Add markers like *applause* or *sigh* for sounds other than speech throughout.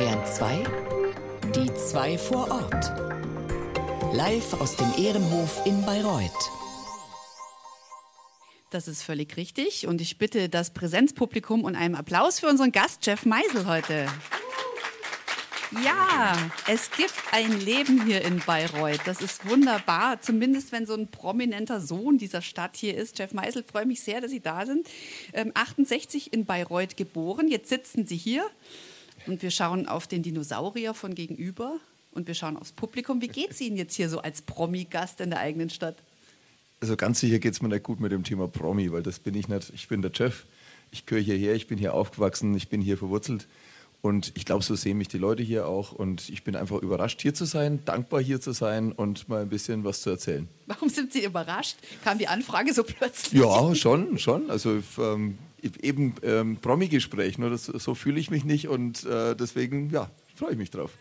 Bayern 2, die zwei vor Ort. Live aus dem Ehrenhof in Bayreuth. Das ist völlig richtig und ich bitte das Präsenzpublikum um einen Applaus für unseren Gast Jeff Meisel heute. Ja, es gibt ein Leben hier in Bayreuth. Das ist wunderbar, zumindest wenn so ein prominenter Sohn dieser Stadt hier ist. Jeff Meisel, freue mich sehr, dass Sie da sind. Ähm, 68 in Bayreuth geboren. Jetzt sitzen Sie hier und wir schauen auf den Dinosaurier von gegenüber und wir schauen aufs Publikum. Wie geht es Ihnen jetzt hier so als Promi-Gast in der eigenen Stadt? Also ganz sicher geht es mir nicht gut mit dem Thema Promi, weil das bin ich nicht. Ich bin der Jeff. Ich gehöre hierher, ich bin hier aufgewachsen, ich bin hier verwurzelt. Und ich glaube, so sehen mich die Leute hier auch. Und ich bin einfach überrascht, hier zu sein, dankbar hier zu sein und mal ein bisschen was zu erzählen. Warum sind Sie überrascht? Kam die Anfrage so plötzlich? Ja, schon, schon. Also ähm, eben ähm, Promi-Gespräch, nur das, so fühle ich mich nicht und äh, deswegen, ja, freue ich mich drauf.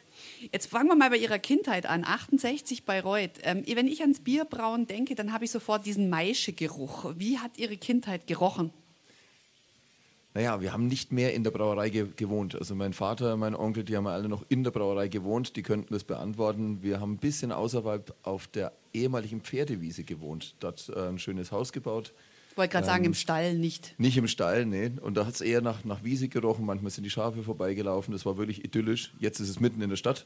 Jetzt fangen wir mal bei Ihrer Kindheit an. 68 Bayreuth. Ähm, wenn ich ans Bierbrauen denke, dann habe ich sofort diesen Maischegeruch. Wie hat Ihre Kindheit gerochen? Naja, wir haben nicht mehr in der Brauerei ge gewohnt. Also mein Vater, mein Onkel, die haben alle noch in der Brauerei gewohnt. Die könnten das beantworten. Wir haben ein bisschen außerhalb auf der ehemaligen Pferdewiese gewohnt. Dort äh, ein schönes Haus gebaut. Ich wollte gerade ähm, sagen, im Stall nicht. Nicht im Stall, nee. Und da hat es eher nach, nach Wiese gerochen. Manchmal sind die Schafe vorbeigelaufen. Das war wirklich idyllisch. Jetzt ist es mitten in der Stadt.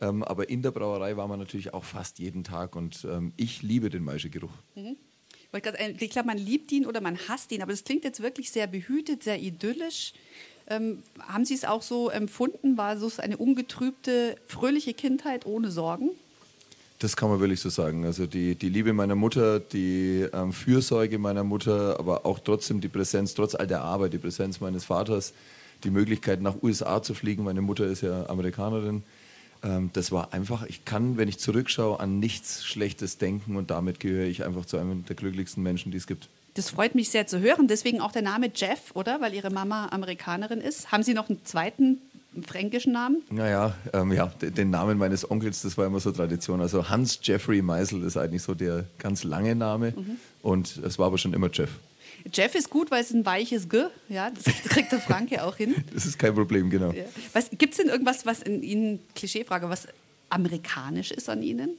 Ähm, aber in der Brauerei war man natürlich auch fast jeden Tag. Und ähm, ich liebe den Maischegeruch. Mhm. Ich glaube, man liebt ihn oder man hasst ihn, aber das klingt jetzt wirklich sehr behütet, sehr idyllisch. Ähm, haben Sie es auch so empfunden? War es eine ungetrübte, fröhliche Kindheit ohne Sorgen? Das kann man wirklich so sagen. Also die, die Liebe meiner Mutter, die ähm, Fürsorge meiner Mutter, aber auch trotzdem die Präsenz, trotz all der Arbeit, die Präsenz meines Vaters, die Möglichkeit nach USA zu fliegen. Meine Mutter ist ja Amerikanerin ähm, das war einfach, ich kann, wenn ich zurückschaue, an nichts Schlechtes denken und damit gehöre ich einfach zu einem der glücklichsten Menschen, die es gibt. Das freut mich sehr zu hören. Deswegen auch der Name Jeff, oder? Weil Ihre Mama Amerikanerin ist. Haben Sie noch einen zweiten fränkischen Namen? Naja, ähm, ja, den Namen meines Onkels, das war immer so Tradition. Also Hans Jeffrey Meisel ist eigentlich so der ganz lange Name. Mhm. Und es war aber schon immer Jeff. Jeff ist gut, weil es ein weiches G, ja, das kriegt der Franke auch hin. *laughs* Das ist kein Problem, genau. Ja. Gibt es denn irgendwas, was in Ihnen, Klischeefrage, was amerikanisch ist an Ihnen?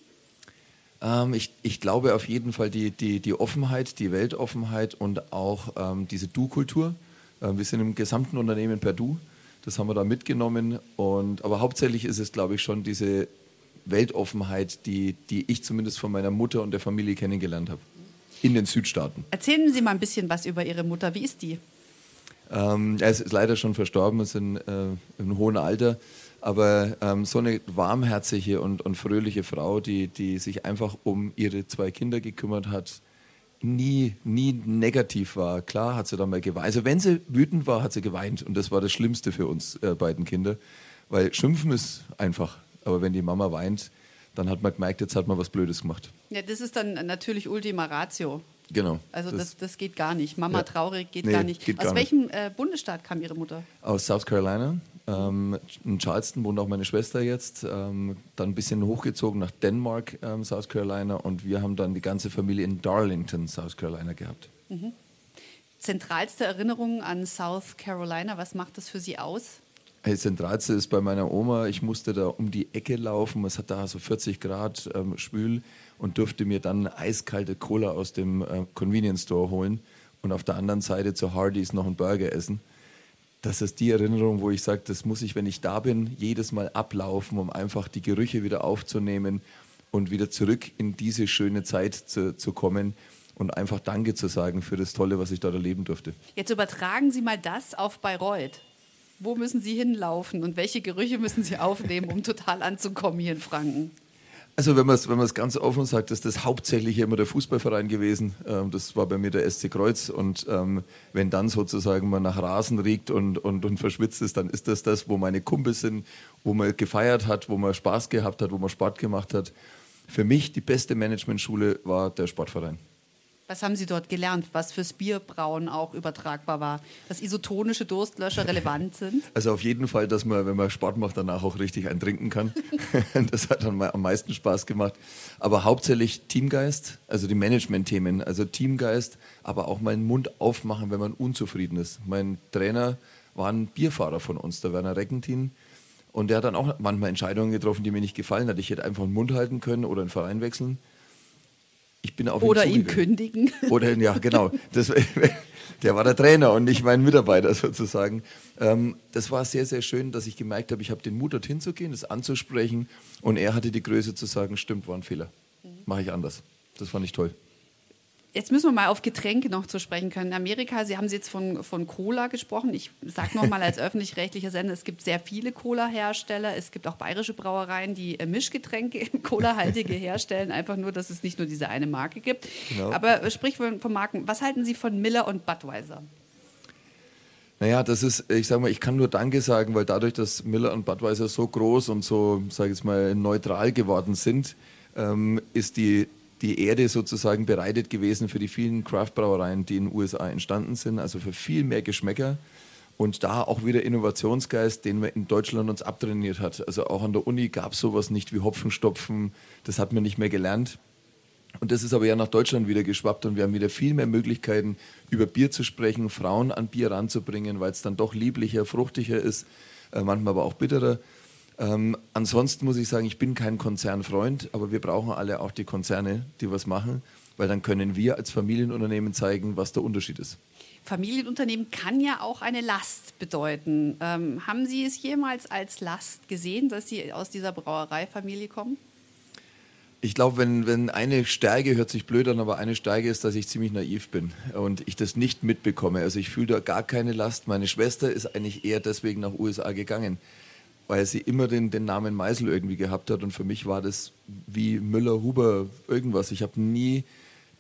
Ähm, ich, ich, glaube auf jeden Fall die, die, die Offenheit, die Weltoffenheit und auch ähm, diese Du-Kultur. Ähm, wir sind im gesamten Unternehmen per Du. Das haben wir da mitgenommen. Und, aber hauptsächlich ist es, glaube ich, schon diese Weltoffenheit, die, die ich zumindest von meiner Mutter und der Familie kennengelernt habe in den Südstaaten. Erzählen Sie mal ein bisschen was über Ihre Mutter. Wie ist die? Ähm, er ist leider schon verstorben, ist in, äh, in hohem Alter. Aber ähm, so eine warmherzige und, und fröhliche Frau, die, die sich einfach um ihre zwei Kinder gekümmert hat, nie, nie negativ war. Klar hat sie dann mal geweint. Also wenn sie wütend war, hat sie geweint. Und das war das Schlimmste für uns äh, beiden Kinder. Weil schimpfen ist einfach. Aber wenn die Mama weint, dann hat man gemerkt, jetzt hat man was Blödes gemacht. Ja, das ist dann natürlich Ultima Ratio. Genau. Also das, das, das geht gar nicht. Mama ja. traurig geht nee, gar nicht. Geht Aus gar welchem nicht. Äh, Bundesstaat kam Ihre Mutter? Aus South Carolina. Ähm, in Charleston wohnt auch meine Schwester jetzt. Ähm, dann ein bisschen hochgezogen nach Denmark, ähm, South Carolina. Und wir haben dann die ganze Familie in Darlington, South Carolina gehabt. Mhm. Zentralste Erinnerung an South Carolina, was macht das für Sie aus? Das Zentralste ist bei meiner Oma. Ich musste da um die Ecke laufen. Es hat da so 40 Grad ähm, schwül und durfte mir dann eiskalte Cola aus dem äh, Convenience Store holen und auf der anderen Seite zu Hardee's noch einen Burger essen. Das ist die Erinnerung, wo ich sage, das muss ich, wenn ich da bin, jedes Mal ablaufen, um einfach die Gerüche wieder aufzunehmen und wieder zurück in diese schöne Zeit zu, zu kommen und einfach Danke zu sagen für das Tolle, was ich dort erleben durfte. Jetzt übertragen Sie mal das auf Bayreuth. Wo müssen Sie hinlaufen und welche Gerüche müssen Sie aufnehmen, um total anzukommen hier in Franken? Also wenn man es wenn ganz offen sagt, ist das hauptsächlich immer der Fußballverein gewesen. Ähm, das war bei mir der SC Kreuz. Und ähm, wenn dann sozusagen man nach Rasen riecht und, und, und verschwitzt ist, dann ist das das, wo meine Kumpels sind, wo man gefeiert hat, wo man Spaß gehabt hat, wo man Sport gemacht hat. Für mich die beste Managementschule war der Sportverein. Was haben Sie dort gelernt, was fürs Bierbrauen auch übertragbar war? Dass isotonische Durstlöscher relevant sind? *laughs* Also auf jeden Fall, dass man, wenn man Sport macht, danach auch richtig einen trinken kann. *laughs* das hat dann am meisten Spaß gemacht. Aber hauptsächlich Teamgeist, also die Management-Themen, also Teamgeist, aber auch mal den Mund aufmachen, wenn man unzufrieden ist. Mein Trainer war ein Bierfahrer von uns, der Werner Reckentin. Und der hat dann auch manchmal Entscheidungen getroffen, die mir nicht gefallen hat. Ich hätte einfach den Mund halten können oder einen Verein wechseln. Ich bin auf Oder ihn, *laughs* ihn kündigen. Oder ja, genau. Das, *laughs* der war der Trainer und nicht mein Mitarbeiter sozusagen. Ähm, das war sehr, sehr schön, dass ich gemerkt habe, ich habe den Mut, dorthin zu gehen, das anzusprechen. Und er hatte die Größe zu sagen, stimmt, war ein Fehler. Mache ich anders. Das fand ich toll. Jetzt müssen wir mal auf Getränke noch zu sprechen können. In Amerika, Sie haben jetzt von, von Cola gesprochen. Ich sage noch mal als öffentlich-rechtlicher Sender, es gibt sehr viele Cola-Hersteller. Es gibt auch bayerische Brauereien, die äh, Mischgetränke, *laughs* Cola-haltige herstellen. Einfach nur, dass es nicht nur diese eine Marke gibt. Genau. Aber äh, sprich von, von Marken, was halten Sie von Miller und Budweiser? Naja, das ist, ich sage mal, ich kann nur Danke sagen, weil dadurch, dass Miller und Budweiser so groß und so, sage ich mal, neutral geworden sind, ähm, ist die die Erde sozusagen bereitet gewesen für die vielen Craft-Brauereien, die in den USA entstanden sind, also für viel mehr Geschmäcker. Und da auch wieder Innovationsgeist, den man in Deutschland uns abtrainiert hat. Also auch an der Uni gab es sowas nicht wie Hopfenstopfen, das hat man nicht mehr gelernt. Und das ist aber ja nach Deutschland wieder geschwappt und wir haben wieder viel mehr Möglichkeiten, über Bier zu sprechen, Frauen an Bier ranzubringen, weil es dann doch lieblicher, fruchtiger ist, äh, manchmal aber auch bitterer. Ähm, ansonsten muss ich sagen, ich bin kein Konzernfreund, aber wir brauchen alle auch die Konzerne, die was machen, weil dann können wir als Familienunternehmen zeigen, was der Unterschied ist. Familienunternehmen kann ja auch eine Last bedeuten. Ähm, haben Sie es jemals als Last gesehen, dass Sie aus dieser Brauereifamilie kommen? Ich glaube, wenn, wenn eine Stärke, hört sich blöd an, aber eine Stärke ist, dass ich ziemlich naiv bin und ich das nicht mitbekomme. Also ich fühle da gar keine Last. Meine Schwester ist eigentlich eher deswegen nach USA gegangen weil sie immer den, den Namen Meisel irgendwie gehabt hat. Und für mich war das wie Müller, Huber, irgendwas. Ich habe nie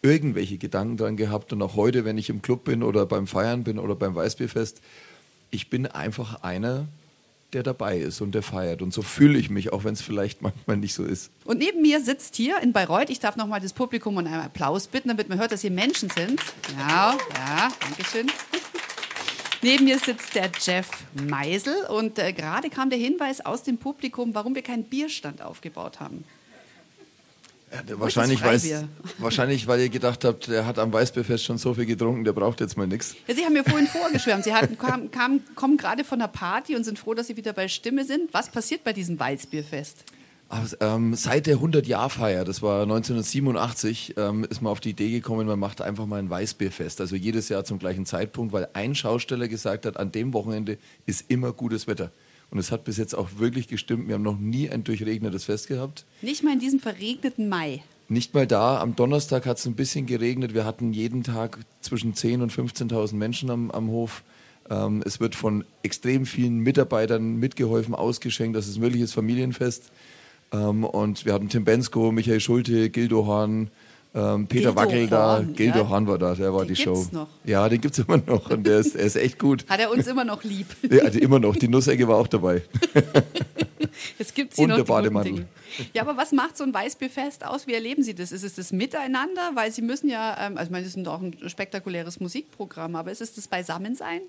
irgendwelche Gedanken dran gehabt. Und auch heute, wenn ich im Club bin oder beim Feiern bin oder beim Weißbierfest, ich bin einfach einer, der dabei ist und der feiert. Und so fühle ich mich, auch wenn es vielleicht manchmal nicht so ist. Und neben mir sitzt hier in Bayreuth, ich darf nochmal das Publikum um einen Applaus bitten, damit man hört, dass hier Menschen sind. Ja, ja, danke schön. Neben mir sitzt der Jeff Meisel und äh, gerade kam der Hinweis aus dem Publikum, warum wir keinen Bierstand aufgebaut haben. Ja, wahrscheinlich, *laughs* wahrscheinlich, weil ihr gedacht habt, der hat am Weißbierfest schon so viel getrunken, der braucht jetzt mal nichts. Ja, Sie haben mir vorhin vorgeschwärmt. Sie hatten, kam, kam, kommen gerade von der Party und sind froh, dass Sie wieder bei Stimme sind. Was passiert bei diesem Weißbierfest? Ähm, seit der 100-Jahr-Feier, das war 1987, ähm, ist man auf die Idee gekommen, man macht einfach mal ein Weißbierfest. Also jedes Jahr zum gleichen Zeitpunkt, weil ein Schausteller gesagt hat, an dem Wochenende ist immer gutes Wetter. Und es hat bis jetzt auch wirklich gestimmt. Wir haben noch nie ein durchregnetes Fest gehabt. Nicht mal in diesem verregneten Mai. Nicht mal da. Am Donnerstag hat es ein bisschen geregnet. Wir hatten jeden Tag zwischen 10.000 und 15.000 Menschen am, am Hof. Ähm, es wird von extrem vielen Mitarbeitern mitgeholfen, ausgeschenkt. Das ist ein wirkliches Familienfest. Ähm, und wir hatten Tim Bensko, Michael Schulte, Gildo Hahn, ähm, Peter Gildo Wackel da, Gildo ja. Hahn war da, der war den die Show. Noch. Ja, den gibt es *laughs* immer noch und der ist, er ist echt gut. Hat er uns immer noch lieb? *laughs* Ja, also immer noch. Die Nussecke war auch dabei. *laughs* Jetzt gibt es hier und noch der Bademantel. Ja, aber was macht so ein Weißbierfest aus? Wie erleben Sie das? Ist es das Miteinander? Weil Sie müssen ja, ähm, also ich meine, das ist auch ein spektakuläres Musikprogramm, aber ist es das Beisammensein?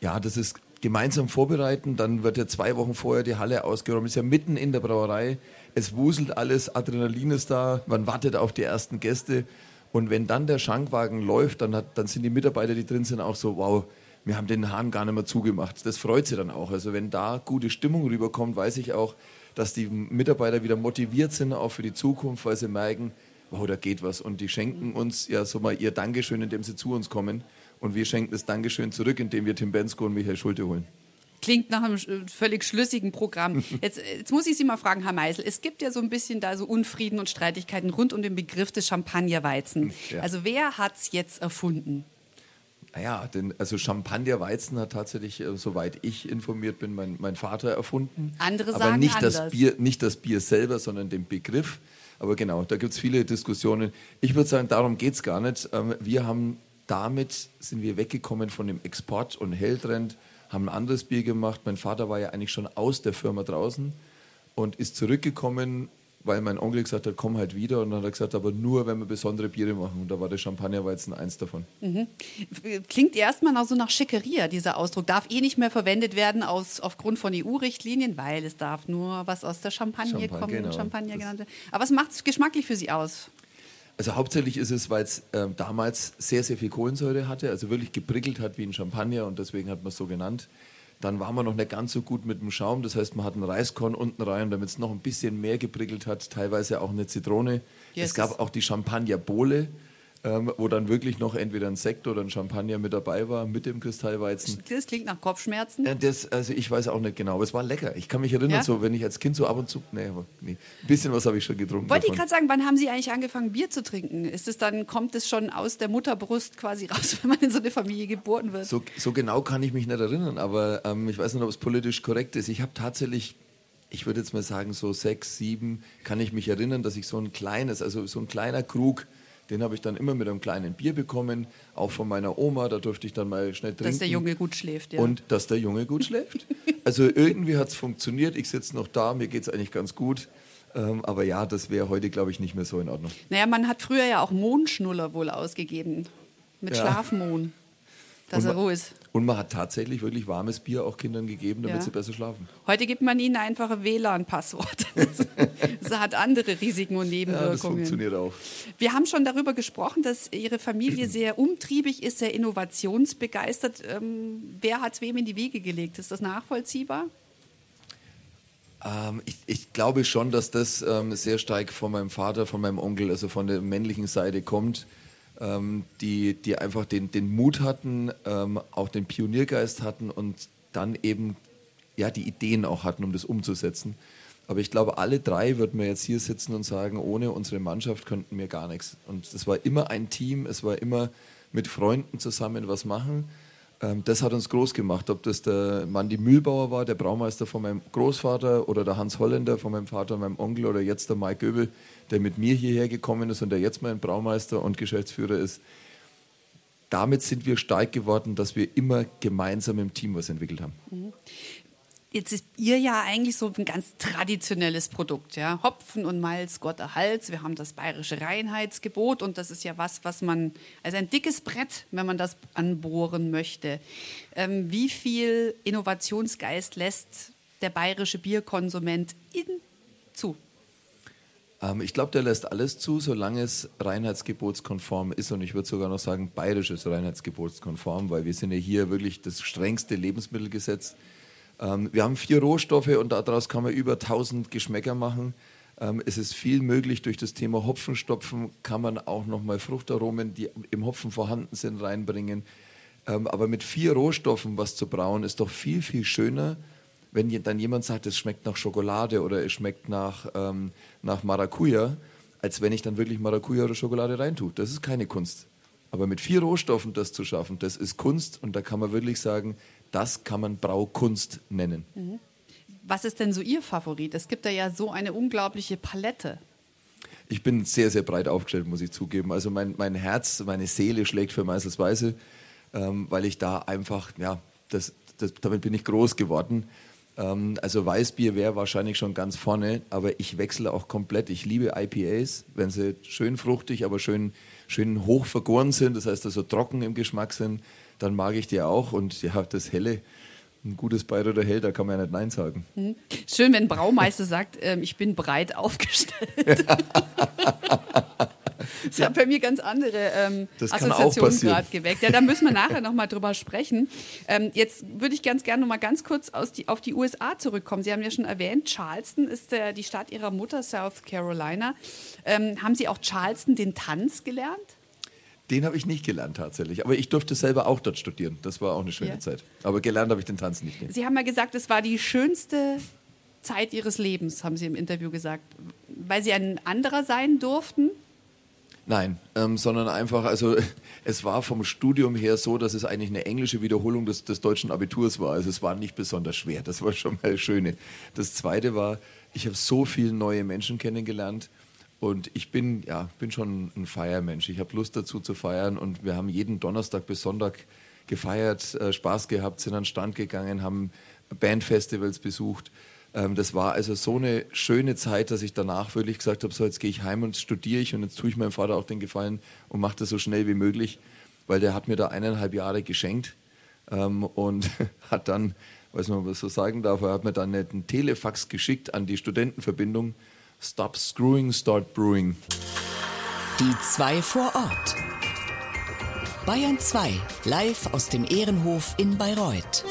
Ja, das ist gemeinsam vorbereiten. Dann wird ja zwei Wochen vorher die Halle ausgeräumt. Ist ja mitten in der Brauerei. Es wuselt alles, Adrenalin ist da. Man wartet auf die ersten Gäste. Und wenn dann der Schankwagen läuft, dann, hat, dann sind die Mitarbeiter, die drin sind, auch so, wow, wir haben den Hahn gar nicht mehr zugemacht. Das freut sie dann auch. Also wenn da gute Stimmung rüberkommt, weiß ich auch, dass die Mitarbeiter wieder motiviert sind, auch für die Zukunft, weil sie merken, wow, da geht was. Und die schenken uns ja so mal ihr Dankeschön, indem sie zu uns kommen. Und wir schenken das Dankeschön zurück, indem wir Tim Bensko und Michael Schulte holen. Klingt nach einem völlig schlüssigen Programm. *laughs* Jetzt, jetzt, muss ich Sie mal fragen, Herr Meisel. Es gibt ja so ein bisschen da so Unfrieden und Streitigkeiten rund um den Begriff des Champagnerweizen. Ja. Also wer hat es jetzt erfunden? Naja, denn, also Champagnerweizen hat tatsächlich, äh, soweit ich informiert bin, mein, mein Vater erfunden. Andere Aber sagen nicht anders. das Bier, nicht das Bier selber, sondern den Begriff. Aber genau, da gibt es viele Diskussionen. Ich würde sagen, darum geht es gar nicht. Ähm, wir haben damit sind wir weggekommen von dem Export und Helltrend, haben ein anderes Bier gemacht. Mein Vater war ja eigentlich schon aus der Firma draußen und ist zurückgekommen, weil mein Onkel gesagt hat, komm halt wieder. Und dann hat er gesagt, aber nur, wenn wir besondere Biere machen. Und da war der Champagnerweizen eins davon. Mhm. Klingt erstmal noch so nach Schickeria, dieser Ausdruck. Darf eh nicht mehr verwendet werden aus, aufgrund von EU-Richtlinien, weil es darf nur was aus der Champagne, Champagne kommen, genau. Champagner genannt. Aber was macht es geschmacklich für Sie aus? Also hauptsächlich ist es, weil es äh, damals sehr, sehr viel Kohlensäure hatte, also wirklich geprickelt hat wie ein Champagner und deswegen hat man es so genannt. Dann waren wir noch nicht ganz so gut mit dem Schaum. Das heißt, man hat einen Reiskorn unten rein, damit es noch ein bisschen mehr geprickelt hat. Teilweise auch eine Zitrone. Yes. Es gab auch die Champagner-Bowle ähm, wo dann wirklich noch entweder ein Sekt oder ein Champagner mit dabei war, mit dem Kristallweizen. Das klingt nach Kopfschmerzen. Äh, das, also ich weiß auch nicht genau, aber es war lecker. Ich kann mich erinnern, Ja? so wenn ich als Kind so ab und zu, nee, aber nee, ein bisschen was habe ich schon getrunken. Wollte ich gerade sagen, wann haben Sie eigentlich angefangen, Bier zu trinken? Ist es dann, kommt es schon aus der Mutterbrust quasi *laughs* raus, wenn man in so eine Familie geboren wird? So, so genau kann ich mich nicht erinnern, aber ähm, ich weiß nicht, ob es politisch korrekt ist. Ich habe tatsächlich, ich würde jetzt mal sagen, so sechs, sieben, kann ich mich erinnern, dass ich so ein kleines, also so ein kleiner Krug, den habe ich dann immer mit einem kleinen Bier bekommen, auch von meiner Oma, da durfte ich dann mal schnell trinken. Dass der Junge gut schläft, ja. Und dass der Junge gut schläft. Also irgendwie hat es funktioniert, ich sitze noch da, mir geht es eigentlich ganz gut. Ähm, aber ja, das wäre heute, glaube ich, nicht mehr so in Ordnung. naja, man hat früher ja auch Mondschnuller wohl ausgegeben. Mit Ja. Schlafmohn. Dass Und er ruhig ist. Und man hat tatsächlich wirklich warmes Bier auch Kindern gegeben, damit Ja. sie besser schlafen. Heute gibt man ihnen einfach ein WLAN-Passwort. *laughs* Das hat andere Risiken und Ja, das Nebenwirkungen. funktioniert auch. Wir haben schon darüber gesprochen, dass Ihre Familie *clears throat* sehr umtriebig ist, sehr innovationsbegeistert. Ähm, wer hat es wem in die Wiege gelegt? Ist das nachvollziehbar? Ähm, ich, ich glaube schon, dass das ähm, sehr stark von meinem Vater, von meinem Onkel, also von der männlichen Seite kommt, ähm, die, die einfach den, den Mut hatten, ähm, auch den Pioniergeist hatten und dann eben ja, die Ideen auch hatten, um das umzusetzen. Aber ich glaube, alle drei würden wir jetzt hier sitzen und sagen, ohne unsere Mannschaft könnten wir gar nichts. Und es war immer ein Team, es war immer mit Freunden zusammen was machen. Ähm, das hat uns groß gemacht, ob das der Mandy Mühlbauer war, der Braumeister von meinem Großvater oder der Hans Holländer von meinem Vater und meinem Onkel oder jetzt der Mike Göbel, der mit mir hierher gekommen ist und der jetzt mein Braumeister und Geschäftsführer ist. Damit sind wir stark geworden, dass wir immer gemeinsam im Team was entwickelt haben. Jetzt ist ihr ja eigentlich so ein ganz traditionelles Produkt, ja. Hopfen und Malz, Gott erhalts. Wir haben das bayerische Reinheitsgebot und das ist ja was, was man, also ein dickes Brett, wenn man das anbohren möchte. Ähm, wie viel Innovationsgeist lässt der bayerische Bierkonsument in zu? Ähm, ich glaube, der lässt alles zu, solange es reinheitsgebotskonform ist. Und ich würde sogar noch sagen, bayerisches reinheitsgebotskonform, weil wir sind ja hier wirklich das strengste Lebensmittelgesetz. Ähm, wir haben vier Rohstoffe und daraus kann man über 1000 Geschmäcker machen. Ähm, es ist viel möglich durch das Thema Hopfenstopfen, kann man auch nochmal Fruchtaromen, die im Hopfen vorhanden sind, reinbringen. Ähm, aber mit vier Rohstoffen was zu brauen, ist doch viel, viel schöner, wenn dann jemand sagt, es schmeckt nach Schokolade oder es schmeckt nach, ähm, nach Maracuja, als wenn ich dann wirklich Maracuja oder Schokolade reintue. Das ist keine Kunst. Aber mit vier Rohstoffen das zu schaffen, das ist Kunst und da kann man wirklich sagen, das kann man Braukunst nennen. Was ist denn so Ihr Favorit? Es gibt da ja so eine unglaubliche Palette. Ich bin sehr, sehr breit aufgestellt, muss ich zugeben. Also mein, mein Herz, meine Seele schlägt für Meisters Weiße, ähm, weil ich da einfach, ja, das, das, damit bin ich groß geworden. Ähm, also Weißbier wäre wahrscheinlich schon ganz vorne, aber ich wechsle auch komplett. Ich liebe IPAs, wenn sie schön fruchtig, aber schön, schön hoch vergoren sind, das heißt also trocken im Geschmack sind, dann mag ich die auch. Und ja, das Helle, ein gutes Bayer oder Hell, da kann man ja nicht Nein sagen. Schön, wenn Braumeister sagt, ähm, ich bin breit aufgestellt. *laughs* *laughs* *laughs* Das hat bei mir ganz andere ähm, Assoziationen gerade geweckt. Ja, da müssen wir nachher nochmal drüber sprechen. Ähm, jetzt würde ich ganz gerne nochmal ganz kurz die, auf die USA zurückkommen. Sie haben ja schon erwähnt, Charleston ist der, die Stadt Ihrer Mutter, South Carolina. Ähm, haben Sie auch Charleston den Tanz gelernt? Den habe ich nicht gelernt tatsächlich, aber ich durfte selber auch dort studieren. Das war auch eine schöne Ja. Zeit. Aber gelernt habe ich den Tanz nicht. nee. Sie haben ja gesagt, es war die schönste Zeit Ihres Lebens, haben Sie im Interview gesagt, weil Sie ein anderer sein durften. Nein, ähm, sondern einfach, also *laughs* es war vom Studium her so, dass es eigentlich eine englische Wiederholung des, des deutschen Abiturs war. Also es war nicht besonders schwer, das war schon mal das Schöne. Das Zweite war, ich habe so viele neue Menschen kennengelernt und ich bin, ja, bin schon ein Feiermensch. Ich habe Lust dazu zu feiern und wir haben jeden Donnerstag bis Sonntag gefeiert, äh, Spaß gehabt, sind an den Stand gegangen, haben Bandfestivals besucht. Ähm, das war also so eine schöne Zeit, dass ich danach wirklich gesagt habe, so jetzt gehe ich heim und studiere ich und jetzt tue ich meinem Vater auch den Gefallen und mache das so schnell wie möglich, weil der hat mir da eineinhalb Jahre geschenkt ähm, und *laughs* hat dann, weiß man das so sagen darf, er hat mir dann einen Telefax geschickt an die Studentenverbindung, Stop Screwing, Start Brewing. Die zwei vor Ort. Bayern 2, live aus dem Ehrenhof in Bayreuth.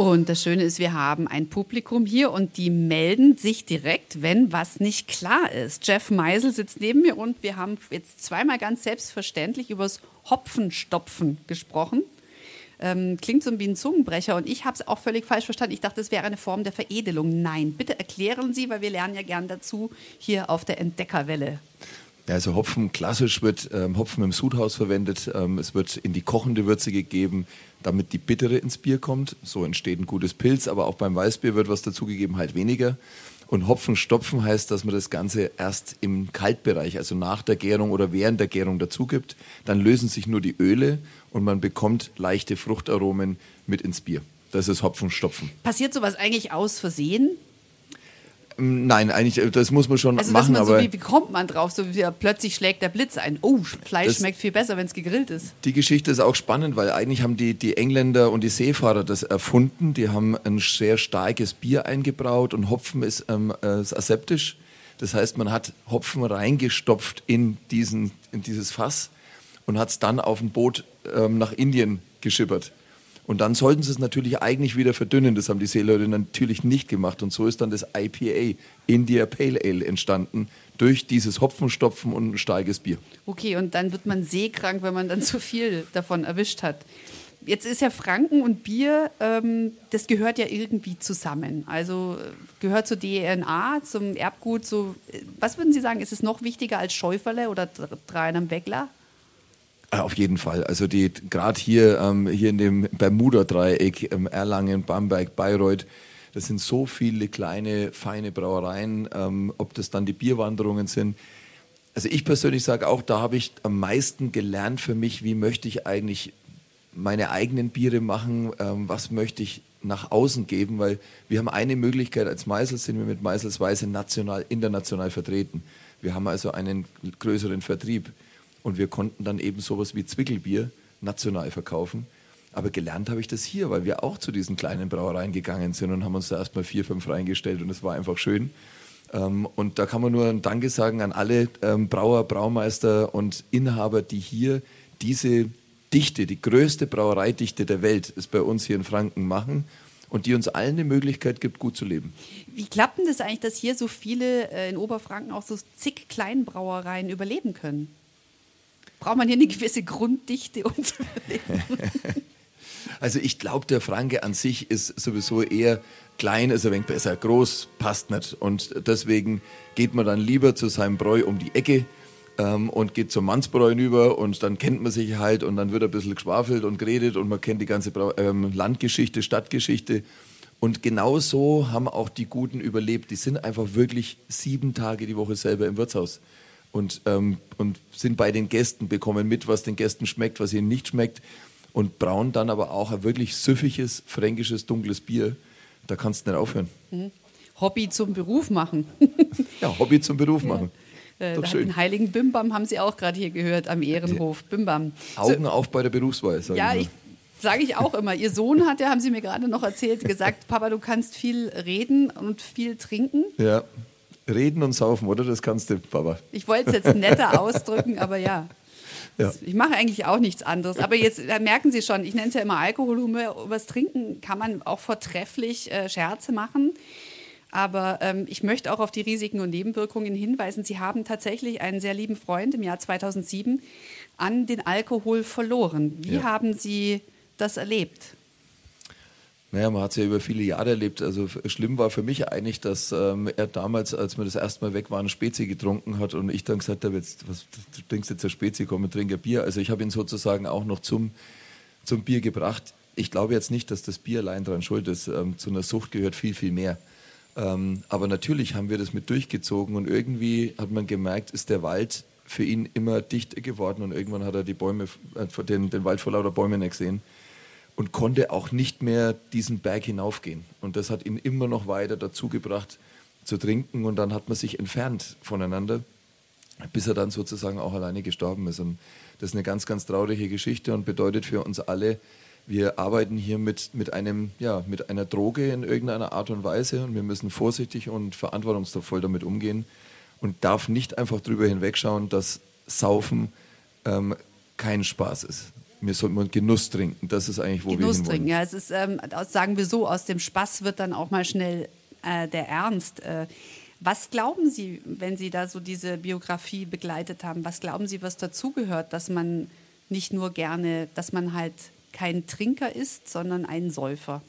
Und das Schöne ist, wir haben ein Publikum hier und die melden sich direkt, wenn was nicht klar ist. Jeff Meisel sitzt neben mir und wir haben jetzt zweimal ganz selbstverständlich übers Hopfenstopfen gesprochen. Ähm, klingt so wie ein Zungenbrecher und ich habe es auch völlig falsch verstanden. Ich dachte, es wäre eine Form der Veredelung. Nein, bitte erklären Sie, weil wir lernen ja gern dazu hier auf der Entdeckerwelle. Ja, also Hopfen klassisch wird ähm, Hopfen im Sudhaus verwendet. Ähm, es wird in die kochende Würze gegeben, damit die Bittere ins Bier kommt. So entsteht ein gutes Pilz, aber auch beim Weißbier wird was dazugegeben, halt weniger. Und Hopfen stopfen heißt, dass man das Ganze erst im Kaltbereich, also nach der Gärung oder während der Gärung dazu gibt. Dann lösen sich nur die Öle und man bekommt leichte Fruchtaromen mit ins Bier. Das ist Hopfenstopfen. Passiert sowas eigentlich aus Versehen? Nein, eigentlich, äh, das muss man schon also, machen. Man aber so wie, wie kommt man drauf? So wie plötzlich schlägt der Blitz ein. Oh, Fleisch das, schmeckt viel besser, wenn es gegrillt ist. Die Geschichte ist auch spannend, weil eigentlich haben die, die Engländer und die Seefahrer das erfunden. Die haben ein sehr starkes Bier eingebraut und Hopfen ist, ähm, äh, ist aseptisch. Das heißt, man hat Hopfen reingestopft in, diesen, in dieses Fass und hat es dann auf dem Boot ähm, nach Indien geschippert. Und dann sollten sie es natürlich eigentlich wieder verdünnen. Das haben die Seeleute natürlich nicht gemacht. Und so ist dann das IPA, India Pale Ale, entstanden durch dieses Hopfenstopfen und ein starkes Bier. Okay, und dann wird man seekrank, wenn man dann zu viel davon erwischt hat. Jetzt ist ja Franken und Bier, ähm, das gehört ja irgendwie zusammen. Also äh, gehört zur DNA, zum Erbgut. So, äh, was würden Sie sagen, ist es noch wichtiger als Schäuferle oder Dreien am Weckler? Äh, auf jeden Fall. Also die gerade hier, ähm, hier in dem Bermuda-Dreieck, ähm, Erlangen, Bamberg, Bayreuth, das sind so viele kleine, feine Brauereien, ähm, ob das dann die Bierwanderungen sind. Also ich persönlich sage auch, da habe ich am meisten gelernt für mich, wie möchte ich eigentlich meine eigenen Biere machen, ähm, was möchte ich nach außen geben, weil wir haben eine Möglichkeit, als Meisel sind wir mit Meisels Weise national, international vertreten. Wir haben also einen größeren Vertrieb. Und wir konnten dann eben sowas wie Zwickelbier national verkaufen. Aber gelernt habe ich das hier, weil wir auch zu diesen kleinen Brauereien gegangen sind und haben uns da erstmal vier, fünf reingestellt und es war einfach schön. Ähm, und da kann man nur ein Danke sagen an alle ähm, Brauer, Braumeister und Inhaber, die hier diese Dichte, die größte Brauereidichte der Welt, ist bei uns hier in Franken machen und die uns allen die Möglichkeit gibt, gut zu leben. Wie klappt denn das eigentlich, dass hier so viele äh, in Oberfranken auch so zig Kleinbrauereien überleben können? Braucht man hier eine gewisse Grunddichte, um zu überleben. *laughs* Also ich glaube, der Franke an sich ist sowieso eher klein, ist ein wenig besser. Groß passt nicht. Und deswegen geht man dann lieber zu seinem Bräu um die Ecke ähm, und geht zum Mannsbräu über und dann kennt man sich halt und dann wird ein bisschen geschwafelt und geredet und man kennt die ganze Brau ähm, Landgeschichte, Stadtgeschichte. Und genau so haben auch die Guten überlebt. Die sind einfach wirklich sieben Tage die Woche selber im Wirtshaus und, ähm, und sind bei den Gästen, bekommen mit, was den Gästen schmeckt, was ihnen nicht schmeckt und brauen dann aber auch ein wirklich süffiges, fränkisches, dunkles Bier. Da kannst du nicht aufhören. Mhm. Hobby zum Beruf machen. *laughs* ja, Hobby zum Beruf machen. Äh, Doch schön. Den heiligen Bimbam haben Sie auch gerade hier gehört am Ehrenhof. Bimbam. Augen so, auf bei der Berufswahl. Ja, ich, sage ich auch immer. Ihr Sohn hat ja, haben Sie mir gerade noch erzählt, gesagt, *laughs* Papa, du kannst viel reden und viel trinken. Ja. Reden und saufen, oder? Das kannst du, Papa. Ich wollte es jetzt netter *laughs* ausdrücken, aber ja. Ja. Ich mache eigentlich auch nichts anderes. Aber jetzt merken Sie schon, ich nenne es ja immer Alkoholhumor. Übers Trinken kann man auch vortrefflich äh, Scherze machen. Aber ähm, ich möchte auch auf die Risiken und Nebenwirkungen hinweisen. Sie haben tatsächlich einen sehr lieben Freund im Jahr 2007 an den Alkohol verloren. Wie ja. haben Sie das erlebt? Naja, man hat es ja über viele Jahre erlebt. Also schlimm war für mich eigentlich, dass ähm, er damals, als wir das erste Mal weg waren, Spezi getrunken hat und ich dann gesagt habe, jetzt, was, du trinkst jetzt ein Spezi, komm und trinke Bier. Also ich habe ihn sozusagen auch noch zum, zum Bier gebracht. Ich glaube jetzt nicht, dass das Bier allein daran schuld ist. Ähm, zu einer Sucht gehört viel, viel mehr. Ähm, aber natürlich haben wir das mit durchgezogen und irgendwie hat man gemerkt, ist der Wald für ihn immer dichter geworden und irgendwann hat er die Bäume, äh, den, den Wald vor lauter Bäumen nicht gesehen und konnte auch nicht mehr diesen Berg hinaufgehen. Und das hat ihn immer noch weiter dazu gebracht zu trinken und dann hat man sich entfernt voneinander, bis er dann sozusagen auch alleine gestorben ist. Und das ist eine ganz, ganz traurige Geschichte und bedeutet für uns alle, wir arbeiten hier mit, mit, einem, ja, mit einer Droge in irgendeiner Art und Weise und wir müssen vorsichtig und verantwortungsvoll damit umgehen und darf nicht einfach darüber hinwegschauen, dass Saufen ähm, kein Spaß ist. Wir sollten Genuss trinken. Das ist eigentlich, wo Genuss wir trinken, ja. Es ist, ähm, sagen wir so, aus dem Spaß wird dann auch mal schnell äh, der Ernst. Äh, was glauben Sie, wenn Sie da so diese Biografie begleitet haben, was glauben Sie, was dazugehört, dass man nicht nur gerne, dass man halt kein Trinker ist, sondern ein Säufer?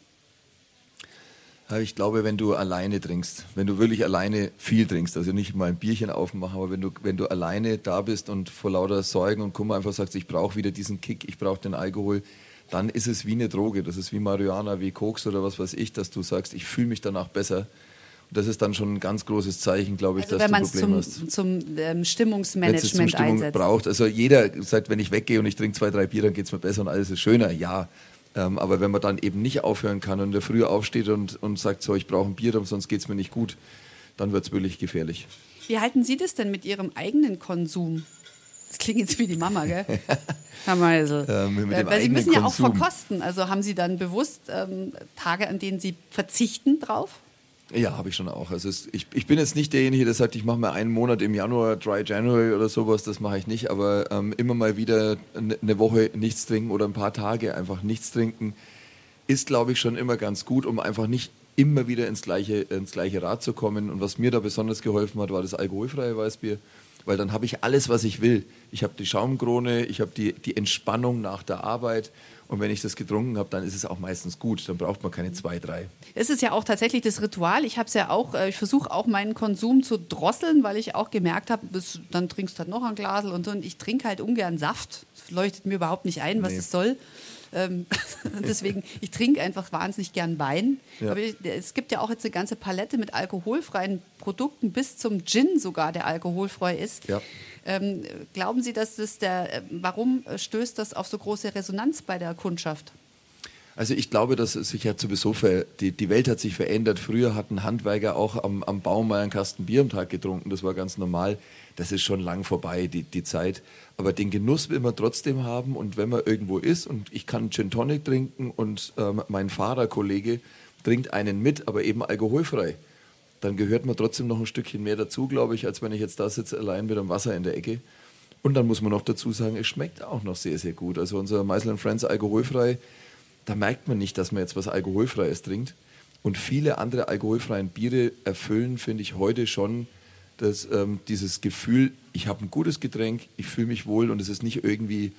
Ich glaube, wenn du alleine trinkst, wenn du wirklich alleine viel trinkst, also nicht mal ein Bierchen aufmachen, aber wenn du, wenn du alleine da bist und vor lauter Sorgen und Kummer einfach sagst, ich brauche wieder diesen Kick, ich brauche den Alkohol, dann ist es wie eine Droge. Das ist wie Marihuana, wie Koks oder was weiß ich, dass du sagst, ich fühle mich danach besser. Und das ist dann schon ein ganz großes Zeichen, glaube ich, also dass wenn du Probleme zum, hast. zum ähm, Stimmungsmanagement Wenn es zum Stimmung einsetzt. braucht. Also jeder sagt, wenn ich weggehe und ich trinke zwei, drei Bier, dann geht es mir besser und alles ist schöner. Ja, ähm, aber wenn man dann eben nicht aufhören kann und in der Früh aufsteht und, und sagt, so, ich brauche ein Bier, sonst geht es mir nicht gut, dann wird es wirklich gefährlich. Wie halten Sie das denn mit Ihrem eigenen Konsum? Das klingt jetzt wie die Mama, gell? *laughs* Herr Meisel. Ähm, mit dem Weil Sie müssen ja auch Konsum. verkosten. Also haben Sie dann bewusst ähm, Tage, an denen Sie verzichten drauf? Ja, habe ich schon auch. Also es, ich, ich bin jetzt nicht derjenige, der sagt, ich mache mal einen Monat im Januar Dry January oder sowas, das mache ich nicht, aber ähm, immer mal wieder eine eine Woche nichts trinken oder ein paar Tage einfach nichts trinken, ist, glaube ich, schon immer ganz gut, um einfach nicht immer wieder ins gleiche, ins gleiche Rad zu kommen. Und was mir da besonders geholfen hat, war das alkoholfreie Weißbier, weil dann habe ich alles, was ich will. Ich habe die Schaumkrone, ich habe die, die Entspannung nach der Arbeit und wenn ich das getrunken habe, dann ist es auch meistens gut. Dann braucht man keine zwei, drei. Es ist ja auch tatsächlich das Ritual. Ich habe es ja auch, äh, ich versuche auch meinen Konsum zu drosseln, weil ich auch gemerkt habe, dann trinkst du halt noch ein Glas und so. Und ich trinke halt ungern Saft. Das leuchtet mir überhaupt nicht ein, was Nee. es soll. Ähm, *laughs* deswegen, ich trinke einfach wahnsinnig gern Wein. Ja. Aber ich, es gibt ja auch jetzt eine ganze Palette mit alkoholfreien Produkten, bis zum Gin sogar, der alkoholfrei ist. Ja. Ähm, glauben Sie, dass das der, äh, warum stößt das auf so große Resonanz bei der Kundschaft? Also ich glaube, dass sich ja sowieso ver die, die Welt hat sich verändert. Früher hatten Handwerker auch am, am Baum einen Kasten Bier am Tag getrunken. Das war ganz normal. Das ist schon lang vorbei, die, die Zeit. Aber den Genuss will man trotzdem haben. Und wenn man irgendwo ist und ich kann Gin Tonic trinken und ähm, mein Fahrerkollege trinkt einen mit, aber eben alkoholfrei, dann gehört man trotzdem noch ein Stückchen mehr dazu, glaube ich, als wenn ich jetzt da sitze allein mit dem Wasser in der Ecke. Und dann muss man noch dazu sagen, es schmeckt auch noch sehr, sehr gut. Also unser Meisel Friends alkoholfrei, da merkt man nicht, dass man jetzt was Alkoholfreies trinkt. Und viele andere alkoholfreien Biere erfüllen, finde ich, heute schon das, ähm, dieses Gefühl, ich habe ein gutes Getränk, ich fühle mich wohl und es ist nicht irgendwie,